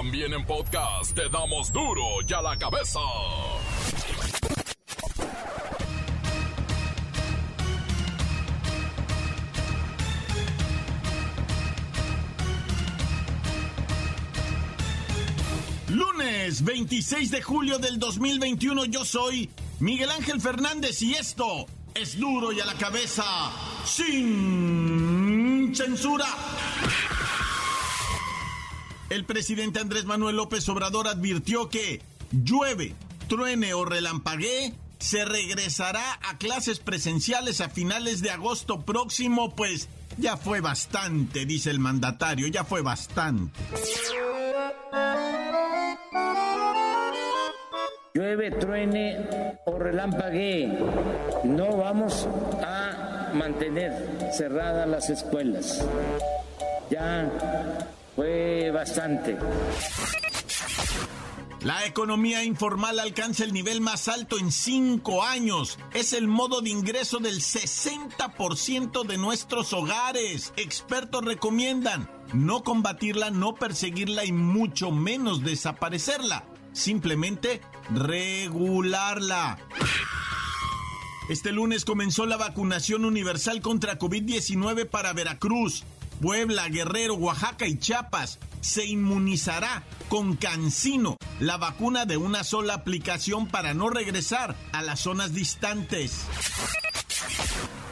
También en podcast te damos duro y a la cabeza. Lunes 26 de julio del 2021 yo soy Miguel Ángel Fernández y esto es duro y a la cabeza sin censura. El presidente Andrés Manuel López Obrador advirtió que llueve, truene o relampaguee, se regresará a clases presenciales a finales de agosto próximo, pues ya fue bastante, dice el mandatario, ya fue bastante. Llueve, truene o relampaguee, no vamos a mantener cerradas las escuelas. Ya fue bastante. La economía informal alcanza el nivel más alto en cinco años. Es el modo de ingreso del 60% de nuestros hogares. Expertos recomiendan no combatirla, no perseguirla y mucho menos desaparecerla. Simplemente regularla. Este lunes comenzó la vacunación universal contra COVID-19 para Veracruz. Puebla, Guerrero, Oaxaca y Chiapas se inmunizará con Cancino, la vacuna de una sola aplicación para no regresar a las zonas distantes.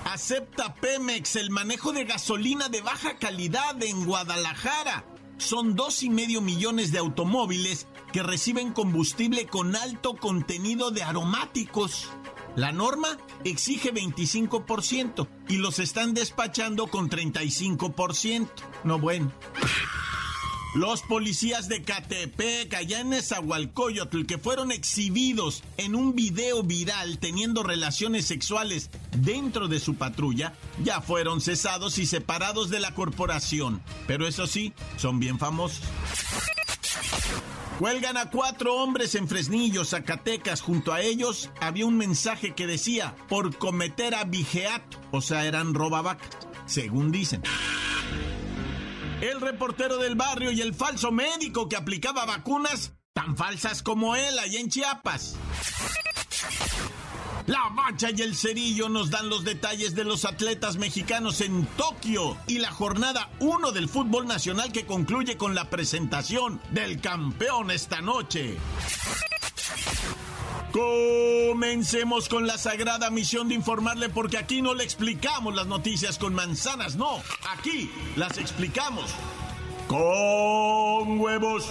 Acepta Pemex el manejo de gasolina de baja calidad en Guadalajara. Son dos y medio millones de automóviles que reciben combustible con alto contenido de aromáticos. La norma exige 25% y los están despachando con 35%. No bueno. Los policías de Catepec, allá en Nezahualcóyotl, que fueron exhibidos en un video viral teniendo relaciones sexuales dentro de su patrulla, ya fueron cesados y separados de la corporación. Pero eso sí, son bien famosos. Cuelgan a cuatro hombres en Fresnillo, Zacatecas. Junto a ellos había un mensaje que decía, por cometer abigeato, o sea, eran robavacas, según dicen. El reportero del barrio y el falso médico que aplicaba vacunas tan falsas como él allá en Chiapas. La Bacha y el Cerillo nos dan los detalles de los atletas mexicanos en Tokio y la jornada 1 del fútbol nacional que concluye con la presentación del campeón esta noche. Comencemos con la sagrada misión de informarle porque aquí no le explicamos las noticias con manzanas, no, aquí las explicamos con huevos.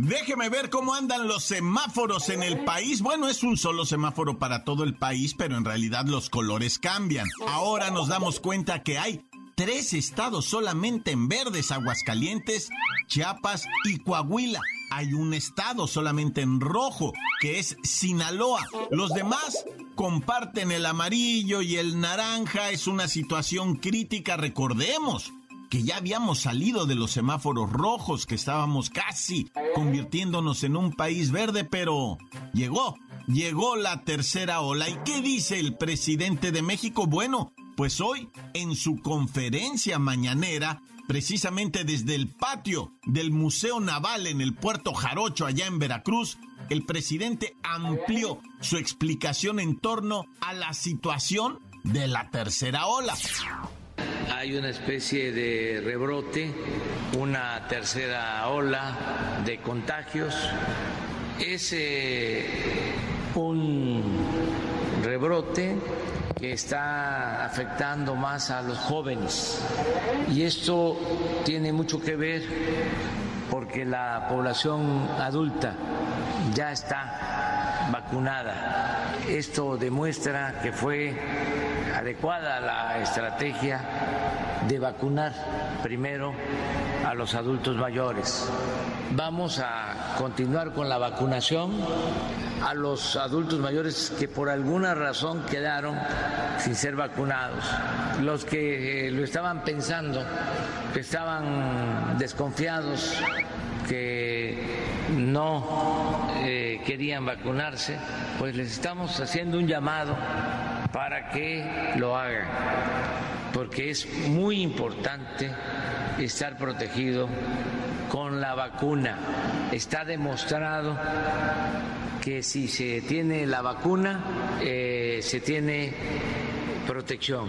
Déjeme ver cómo andan los semáforos en el país. Bueno, es un solo semáforo para todo el país, pero en realidad los colores cambian. Ahora nos damos cuenta que hay tres estados solamente en verdes, Aguascalientes, Chiapas y Coahuila. Hay un estado solamente en rojo, que es Sinaloa. Los demás comparten el amarillo y el naranja. Es una situación crítica, recordemos que ya habíamos salido de los semáforos rojos, que estábamos casi convirtiéndonos en un país verde, pero llegó, llegó la tercera ola. ¿Y qué dice el presidente de México? Bueno, pues hoy, en su conferencia mañanera, precisamente desde el patio del Museo Naval en el puerto Jarocho, allá en Veracruz, el presidente amplió su explicación en torno a la situación de la tercera ola hay una especie de rebrote, una tercera ola de contagios. Es un rebrote que está afectando más a los jóvenes y esto tiene mucho que ver porque la población adulta ya está vacunada. Esto demuestra que fue adecuada la estrategia de vacunar primero a los adultos mayores. Vamos a continuar con la vacunación a los adultos mayores que por alguna razón quedaron sin ser vacunados. Los que eh, lo estaban pensando, que estaban desconfiados, que no eh, querían vacunarse, pues les estamos haciendo un llamado para que lo hagan, porque es muy importante estar protegido con la vacuna. Está demostrado que si se tiene la vacuna, eh, se tiene protección.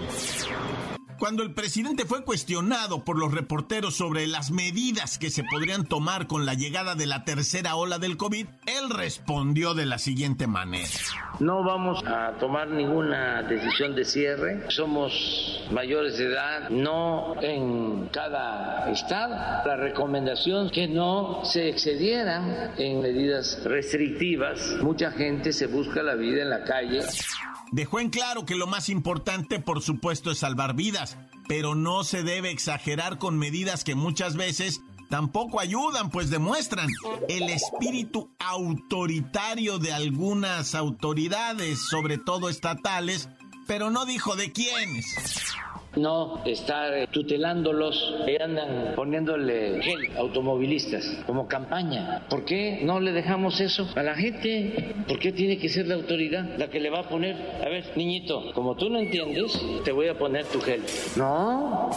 Cuando el presidente fue cuestionado por los reporteros sobre las medidas que se podrían tomar con la llegada de la tercera ola del COVID, él respondió de la siguiente manera. No vamos a tomar ninguna decisión de cierre. Somos mayores de edad, no en cada estado. La recomendación que no se excedieran en medidas restrictivas. Mucha gente se busca la vida en la calle. Dejó en claro que lo más importante, por supuesto, es salvar vidas, pero no se debe exagerar con medidas que muchas veces tampoco ayudan, pues demuestran el espíritu autoritario de algunas autoridades, sobre todo estatales, pero no dijo de quiénes no estar tutelándolos y andan poniéndole gel automovilistas como campaña. ¿Por qué no le dejamos eso a la gente? ¿Por qué tiene que ser la autoridad la que le va a poner? A ver, niñito, como tú no entiendes, te voy a poner tu gel. No.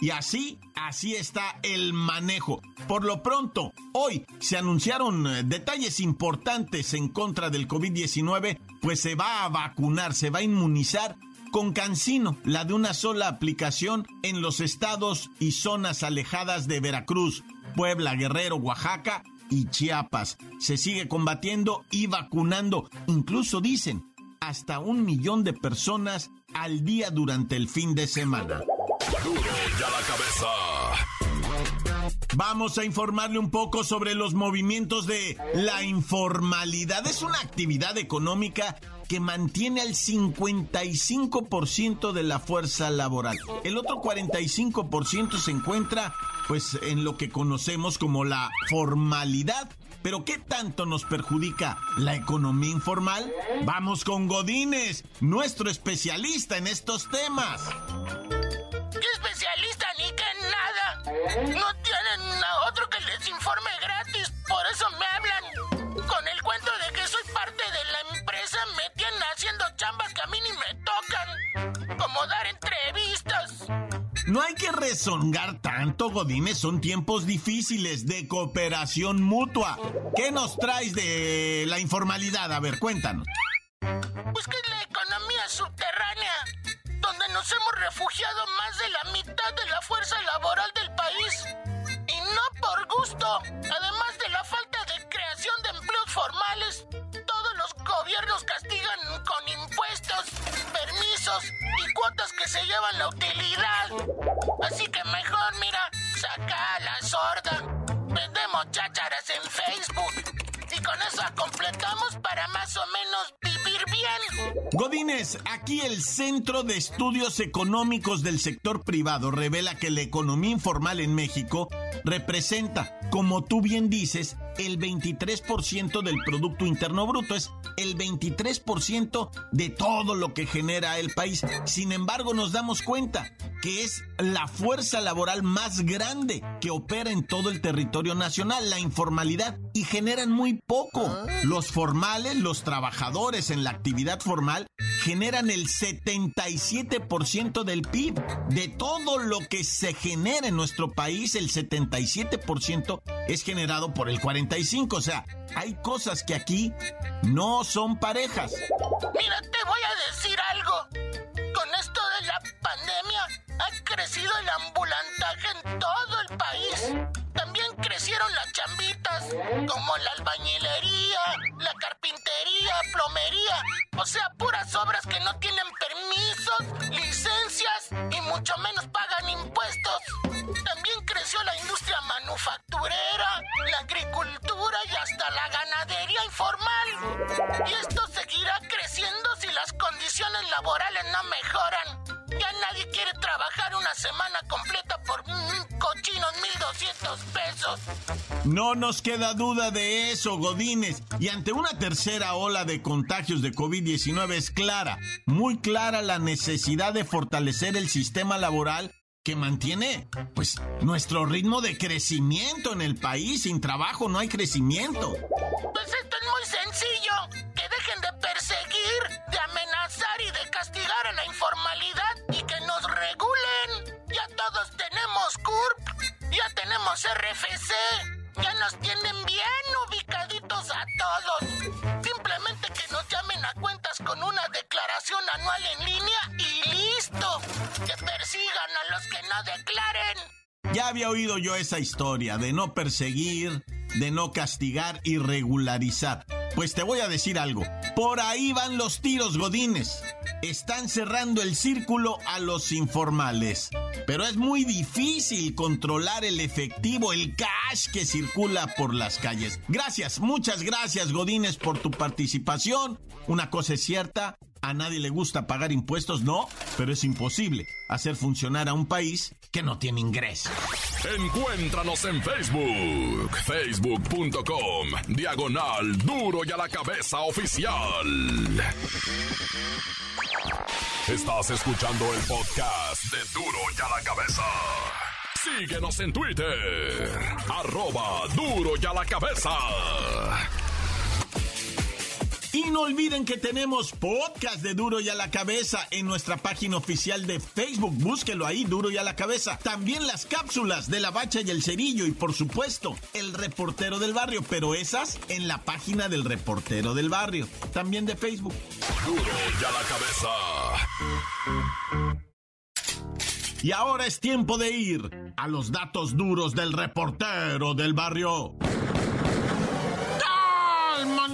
Y así, así está el manejo. Por lo pronto, hoy se anunciaron eh, detalles importantes en contra del COVID-19, pues se va a vacunar, se va a inmunizar con Cancino, la de una sola aplicación en los estados y zonas alejadas de Veracruz, Puebla, Guerrero, Oaxaca y Chiapas. Se sigue combatiendo y vacunando, incluso dicen, hasta un millón de personas al día durante el fin de semana. Vamos a informarle un poco sobre los movimientos de la informalidad. Es una actividad económica que mantiene al 55% de la fuerza laboral. El otro 45% se encuentra pues en lo que conocemos como la formalidad. Pero ¿qué tanto nos perjudica la economía informal? Vamos con Godínez, nuestro especialista en estos temas. ¿Qué especialista ni nada? No No hay que rezongar tanto, Godines. Son tiempos difíciles de cooperación mutua. ¿Qué nos traes de la informalidad? A ver, cuéntanos. En Facebook. Y con eso completamos para más o menos Godínez, aquí el Centro de Estudios Económicos del Sector Privado revela que la economía informal en México representa, como tú bien dices, el 23% del Producto Interno Bruto, es el 23% de todo lo que genera el país. Sin embargo, nos damos cuenta que es la fuerza laboral más grande que opera en todo el territorio nacional, la informalidad, y generan muy poco. Los formales, los trabajadores en la actividad formal, generan el 77% del PIB. De todo lo que se genera en nuestro país, el 77% es generado por el 45%. O sea, hay cosas que aquí no son parejas. Mira, te voy a decir algo. Con esto de la pandemia ha crecido el ambulantaje en todo el país. También crecieron las chambitas, como la albañilería, la carpintería, plomería, o sea, puras obras que no tienen permisos, licencias y mucho menos pagan impuestos. También creció la industria manufacturera, la agricultura y hasta la ganadería informal. Y esto seguirá creciendo si las condiciones laborales no mejoran. Ya nadie quiere trabajar pesos. No nos queda duda de eso, Godines. Y ante una tercera ola de contagios de COVID-19 es clara, muy clara la necesidad de fortalecer el sistema laboral que mantiene, pues, nuestro ritmo de crecimiento en el país. Sin trabajo no hay crecimiento. Pues esto es muy sencillo. Que dejen de perseguir, de amenazar y de castigar a la informalidad y que nos regulen. Ya todos tenemos CURP, ya tenemos RFC, ya nos tienen bien ubicaditos a todos. Simplemente que nos llamen a cuentas con una declaración anual en línea y listo. Que persigan a los que no declaren. Ya había oído yo esa historia de no perseguir, de no castigar y regularizar. Pues te voy a decir algo. Por ahí van los tiros, Godines. Están cerrando el círculo a los informales. Pero es muy difícil controlar el efectivo, el cash que circula por las calles. Gracias, muchas gracias, Godines, por tu participación. Una cosa es cierta, a nadie le gusta pagar impuestos, no, pero es imposible hacer funcionar a un país que no tiene ingresos. Encuéntranos en Facebook, facebook.com, diagonal duro y a la cabeza oficial. Estás escuchando el podcast de duro y a la cabeza. Síguenos en Twitter, arroba duro y a la cabeza. Y no olviden que tenemos podcast de Duro y a la Cabeza en nuestra página oficial de Facebook. Búsquelo ahí, Duro y a la Cabeza. También las cápsulas de la Bacha y el Cerillo y por supuesto el reportero del barrio, pero esas en la página del reportero del barrio. También de Facebook. Duro y a la cabeza. Y ahora es tiempo de ir a los datos duros del reportero del barrio.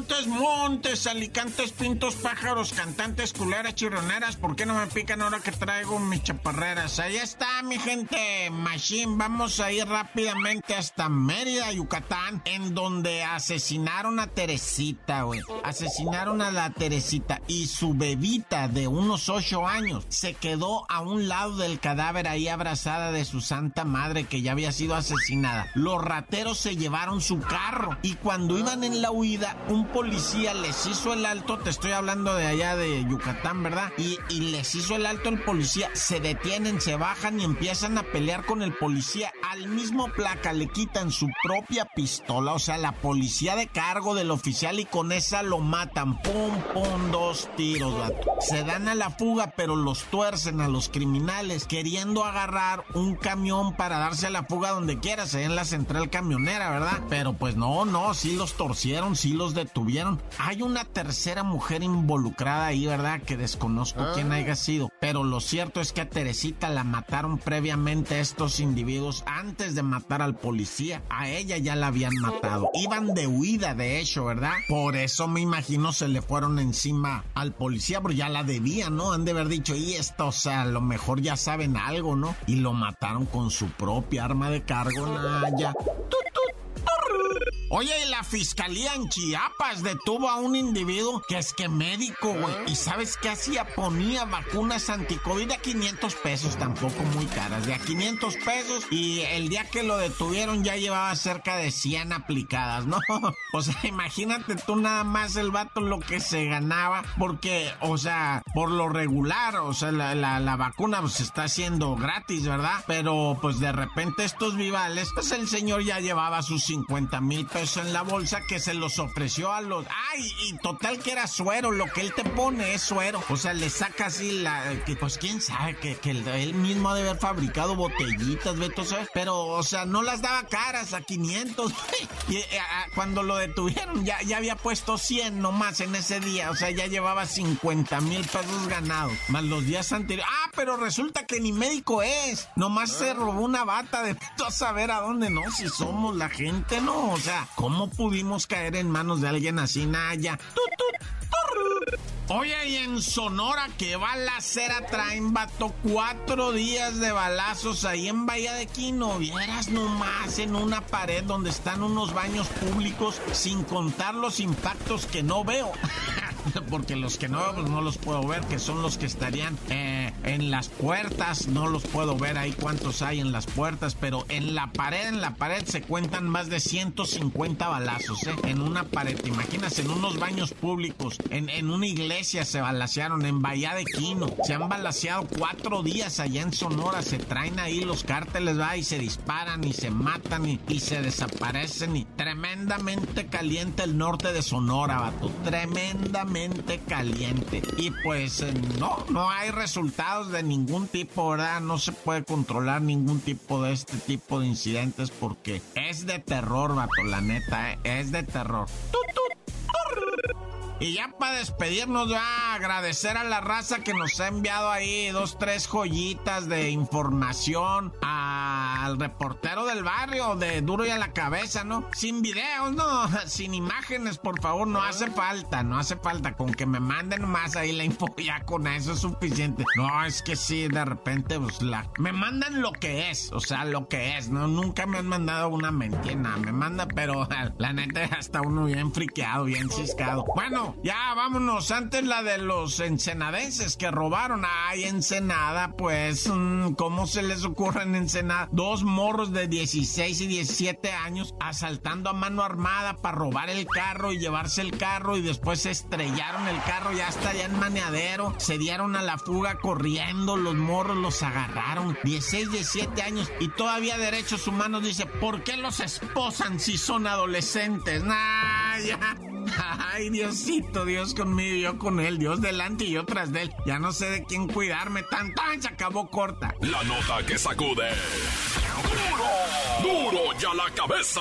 Montes, montes, alicantes, pintos, pájaros, cantantes, culeras, chironeras. ¿Por qué no me pican ahora que traigo mis chaparreras? Ahí está, mi gente. Machine, vamos a ir rápidamente hasta Mérida, Yucatán, en donde asesinaron a Teresita, güey. Asesinaron a la Teresita y su bebita de unos ocho años se quedó a un lado del cadáver ahí abrazada de su santa madre que ya había sido asesinada. Los rateros se llevaron su carro y cuando iban en la huida, un policía les hizo el alto, te estoy hablando de allá de Yucatán, ¿verdad? Y, les hizo el alto el policía, se detienen, se bajan y empiezan a pelear con el policía. Al mismo placa le quitan su propia pistola, o sea, la policía de cargo del oficial y con esa lo matan. Pum, pum, dos tiros, vato. Se dan a la fuga, pero los tuercen a los criminales, queriendo agarrar un camión para darse a la fuga donde quiera, se en la central camionera, ¿verdad? Pero pues no, no, sí los torcieron, sí los detuvieron. Hay una tercera mujer involucrada ahí, ¿verdad? Que desconozco quién haya sido. Pero lo cierto es que a Teresita la mataron previamente estos individuos antes de matar al policía. A ella ya la habían matado. Iban de huida, de hecho, ¿verdad? Por eso me imagino se le fueron encima al policía, porque ya la debían, ¿no? Han de haber dicho, y esto, o sea, a lo mejor ya saben algo, ¿no? Y lo mataron con su propia arma de cargo, Naya. Oye, y la fiscalía en Chiapas detuvo a un individuo que es que médico, güey. ¿Y sabes qué hacía? Ponía vacunas anticovid a 500 pesos, tampoco muy caras, de a 500 pesos. Y el día que lo detuvieron ya llevaba cerca de 100 aplicadas, ¿no? O sea, imagínate tú nada más el vato lo que se ganaba, porque, o sea, por lo regular, o sea, la, la, la vacuna pues está haciendo gratis, ¿verdad? Pero pues de repente estos vivales, pues el señor ya llevaba sus 50 mil pesos en la bolsa que se los ofreció a los. ¡Ay! Y total que era suero, lo que él te pone es suero. O sea, le saca así la. Pues quién sabe, que, que él mismo ha de haber fabricado botellitas, Beto, ¿sabes? Pero, o sea, no las daba caras a 500. y eh, cuando lo detuvieron, ya, ya había puesto 100 nomás en ese día. O sea, ya llevaba 50 mil pesos ganados. Más los días anteriores. ¡Ah! Pero resulta que ni médico es. Nomás se robó una bata de a saber a dónde, ¿no? Si somos la gente, ¿no? O sea, ¿cómo pudimos caer en manos de alguien así, Naya? Oye, y en Sonora, que balacera traen, vato, cuatro días de balazos ahí en Bahía de Quino. Vieras nomás en una pared donde están unos baños públicos, sin contar los impactos que no veo. Porque los que no veo, pues no los puedo ver, que son los que estarían, eh, en las puertas, no los puedo ver ahí cuántos hay en las puertas, pero en la pared, en la pared se cuentan más de 150 balazos, ¿eh? En una pared, te imaginas, en unos baños públicos, en, en una iglesia se balacearon, en Bahía de Quino, se han balaceado cuatro días allá en Sonora, se traen ahí los cárteles, va, y se disparan y se matan y, y se desaparecen y tremendamente caliente el norte de Sonora, vato, tremendamente caliente. Y pues eh, no, no hay de ningún tipo, ¿verdad? No se puede controlar ningún tipo de este tipo de incidentes porque es de terror, vato, la neta, ¿eh? es de terror. Y ya para despedirnos, va a agradecer a la raza que nos ha enviado ahí dos, tres joyitas de información al reportero del barrio de Duro y a la cabeza, ¿no? Sin videos, no, sin imágenes, por favor, no hace falta, no hace falta. Con que me manden más ahí la info, ya con eso es suficiente. No, es que sí, de repente, pues la. Me mandan lo que es, o sea, lo que es, ¿no? Nunca me han mandado una mentira, me manda, pero la neta, hasta uno bien friqueado, bien ciscado. Bueno, ya vámonos. Antes la de los ensenadenses que robaron. Ay, Ensenada, pues, mm, ¿cómo se les ocurre en Ensenada? Dos morros de 16 y 17 años asaltando a mano armada para robar el carro y llevarse el carro y después estrellaron el carro ya hasta allá en maneadero. Se dieron a la fuga corriendo. Los morros los agarraron. 16, 17 años y todavía derechos humanos dice, ¿por qué los esposan si son adolescentes? Nah, ya. Ay, Diosito, Dios conmigo, yo con él, Dios delante y yo tras de él. Ya no sé de quién cuidarme, tan tan se acabó corta. La nota que sacude. ¡Duro! ¡Duro ya la cabeza!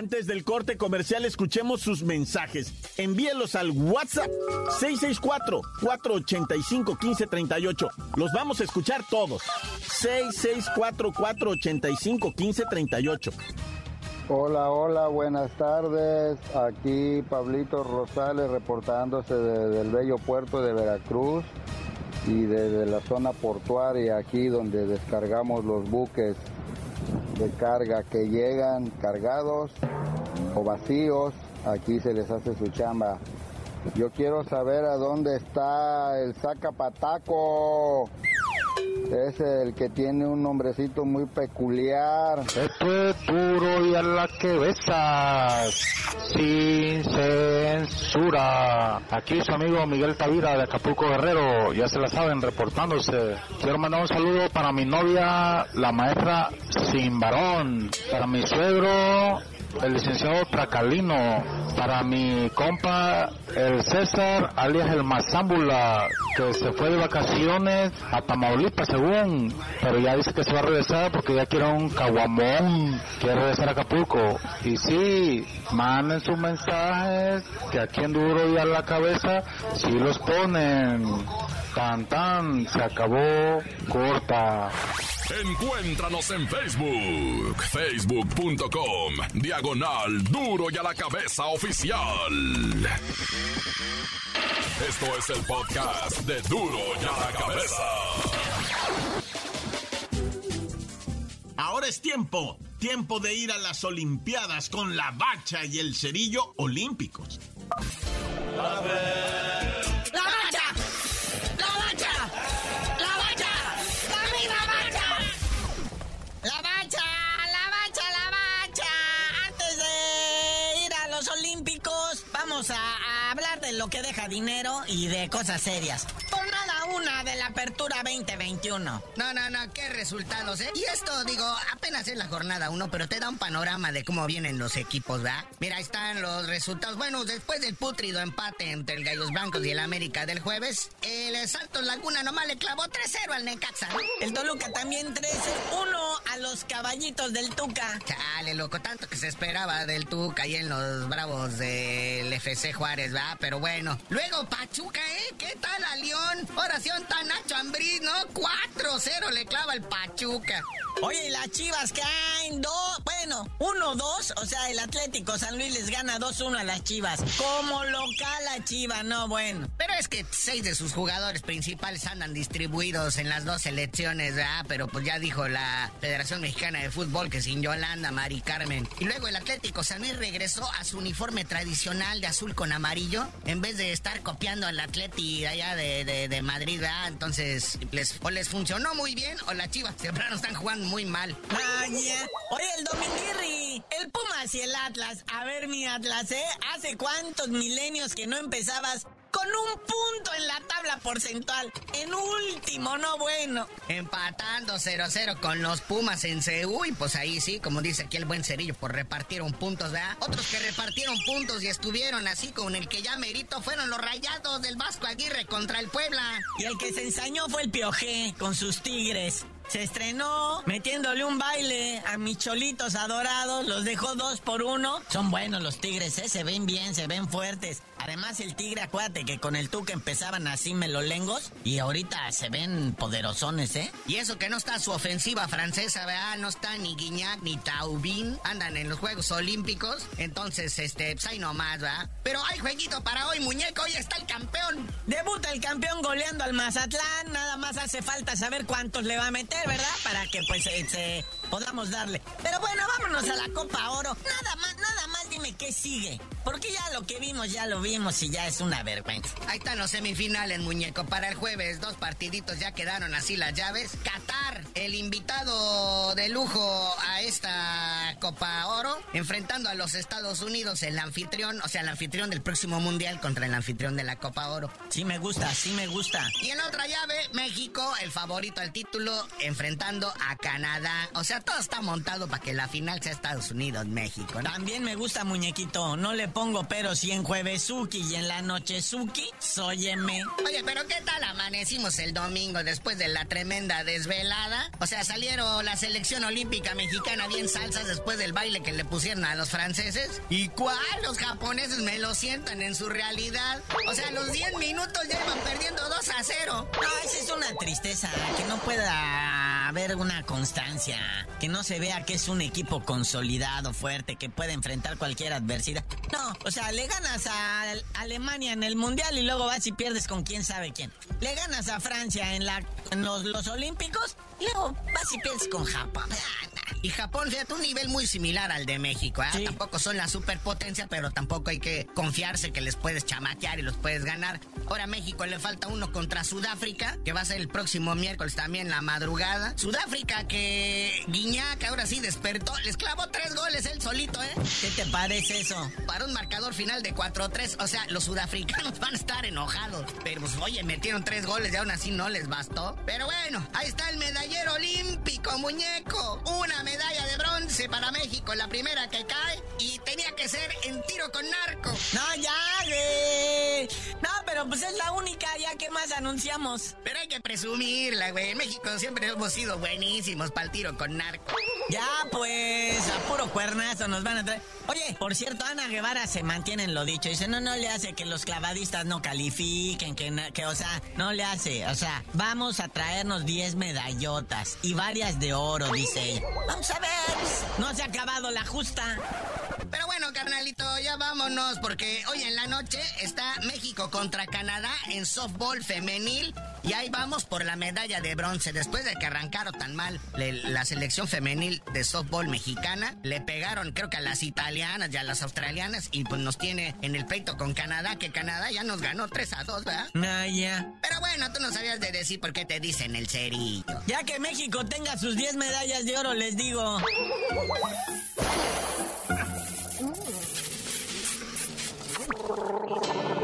Antes del corte comercial, escuchemos sus mensajes. Envíelos al WhatsApp 664-485-1538. Los vamos a escuchar todos. 664-485-1538. Hola, hola, buenas tardes. Aquí Pablito Rosales reportándose desde el bello puerto de Veracruz y desde la zona portuaria, aquí donde descargamos los buques de carga que llegan cargados o vacíos. Aquí se les hace su chamba. Yo quiero saber a dónde está el Zacapataco. Es el que tiene un nombrecito muy peculiar. Esto es duro y a la que besas, sin censura. Aquí su amigo Miguel Tavira de Acapulco Guerrero, ya se la saben, reportándose. Quiero mandar un saludo para mi novia, la maestra Sin Varón, para mi suegro, el licenciado Tracalino, para mi compa el César, alias el Mazámbula, que se fue de vacaciones a Tamaulipas pero ya dice que se va a regresar porque ya quiere un caguamón, quiere regresar a Acapulco. Y sí, manden sus mensajes, que aquí en Duro y a la cabeza, si los ponen. Tan tan, se acabó corta. Encuéntranos en Facebook, facebook.com, diagonal duro y a la cabeza oficial. Esto es el podcast de duro y a la cabeza. Ahora es tiempo, tiempo de ir a las Olimpiadas con la bacha y el cerillo olímpicos. ¡La lo que deja dinero y de cosas serias. Por nada una de la apertura 2021. No, no, no, qué resultados, ¿eh? Y esto, digo, apenas es la jornada uno, pero te da un panorama de cómo vienen los equipos, ¿verdad? Mira, ahí están los resultados. Bueno, después del putrido empate entre el Gallos Blancos y el América del jueves, el Santos Laguna nomás le clavó 3-0 al Necaxa. El Toluca también 13-1 a los caballitos del Tuca. Chale, loco, tanto que se esperaba del Tuca y en los bravos del FC Juárez, ¿verdad? Pero bueno. Luego Pachuca, ¿eh? ¿Qué tal a León? Oración tan Nacho Ambriz, ¿no? 4-0 le clava el Pachuca. Oye, ¿y las chivas caen dos, bueno, uno, dos, o sea, el Atlético San Luis les gana 2-1 a las Chivas. Como local a Chivas, no, bueno. Pero es que seis de sus jugadores principales andan distribuidos en las dos selecciones, ¿verdad? Pero pues ya dijo la Federación Mexicana de Fútbol que sin Yolanda, Mari Carmen. Y luego el Atlético San Luis regresó a su uniforme tradicional de azul con amarillo, en vez de estar copiando al Atleti allá de, de, Madrid, ¿verdad? Entonces, les, o les funcionó muy bien o las Chivas temprano están jugando muy mal. Oye, el Dominguirri, el Pumas y el Atlas. A ver, mi Atlas, ¿eh? ¿Hace cuántos milenios que no empezabas con un punto en la tabla porcentual. En último, no bueno. Empatando 0-0 con los Pumas en CU y pues ahí sí, como dice aquí el buen Cerillo, pues repartieron puntos, ¿verdad? Otros que repartieron puntos y estuvieron así con el que ya merito fueron los rayados del Vasco Aguirre contra el Puebla. Y el que se ensañó fue el Piojé con sus Tigres. Se estrenó metiéndole un baile a mis cholitos adorados, los dejó dos por uno. Son buenos los tigres, ¿eh? se ven bien, se ven fuertes. Además, el tigre, acuérdate que con el tuque empezaban así melolengos y ahorita se ven poderosones, ¿eh? Y eso que no está su ofensiva francesa, ¿verdad? No está ni Guignac ni Taubín. Andan en los Juegos Olímpicos. Entonces, este, pues ahí nomás, ¿verdad? Pero hay jueguito para hoy, muñeco. Hoy está el campeón. Debuta el campeón goleando al Mazatlán. Nada más hace falta saber cuántos le va a meter, ¿verdad? Para que, pues, este, podamos darle. Pero bueno, vámonos a la Copa Oro. Nada más, nada más dime qué sigue. Porque ya lo que vimos, ya lo vimos y ya es una vergüenza. Ahí están los semifinales, muñeco. Para el jueves, dos partiditos ya quedaron así las llaves. Qatar, el invitado de lujo a esta Copa Oro, enfrentando a los Estados Unidos, el anfitrión, o sea, el anfitrión del próximo mundial contra el anfitrión de la Copa Oro. Sí me gusta, sí me gusta. Y en otra llave, México, el favorito al título, enfrentando a Canadá. O sea, todo está montado para que la final sea Estados Unidos-México. También me gusta, muñequito. No le pongo pero si en jueves Suki y en la noche Suki, sóyeme. Oye, pero ¿qué tal amanecimos el domingo después de la tremenda desvelada? O sea, salieron la selección olímpica mexicana bien salsas después del baile que le pusieron a los franceses. ¿Y cuál? Los japoneses me lo sientan en su realidad. O sea, los 10 minutos ya iban perdiendo 2 a 0. No, esa es una tristeza, que no pueda haber una constancia, que no se vea que es un equipo consolidado, fuerte, que puede enfrentar cualquier adversidad. No, o sea, le ganas a Alemania en el Mundial y luego vas y pierdes con quién sabe quién. Le ganas a Francia en, la, los, los Olímpicos y luego vas y pierdes con Japón. Y Japón, fíjate, un nivel muy similar al de México. ¿eh? Tampoco son la superpotencia, pero tampoco hay que confiarse que les puedes chamaquear y los puedes ganar. Ahora a México le falta uno contra Sudáfrica, que va a ser el próximo miércoles también la madrugada. Sudáfrica que Guiñac ahora sí despertó, les clavó tres goles él solito, ¿eh? ¿Qué te parece eso? Para un marcador final de 4-3, o sea, los sudafricanos van a estar enojados. Pero pues, oye, metieron tres goles y aún así no les bastó. Pero bueno, ahí está el medallero olímpico, muñeco. Una medalla de bronce para México, la primera que cae. Y tenía que ser en tiro con narco. No, ya, güey. No, pero pues es la única ya que más anunciamos. Pero hay que presumirla, güey. En México siempre hemos sido buenísimos para el tiro con narco. Ya, pues, a puro cuernazo nos van a traer. Oye, por cierto, Ana Guevara se mantiene en lo dicho. Dice, no, no le hace que los clavadistas no califiquen, que, que o sea, no le hace. O sea, vamos a traernos 10 medallotas y varias de oro, dice ella. Vamos a ver. No se ha acabado la justa. Pero bueno, carnalito, ya vámonos porque hoy en la noche está México contra Canadá en softball femenil y ahí vamos por la medalla de bronce. Después de que arrancaron tan mal la selección femenil de softball mexicana, le pegaron creo que a las italianas y a las australianas y pues nos tiene en el peito con Canadá, que Canadá ya nos ganó 3 a 2, ¿verdad? Ah, ya. Pero bueno, tú no sabías de decir por qué te dicen el cerillo. Ya que México tenga sus 10 medallas de oro, les digo.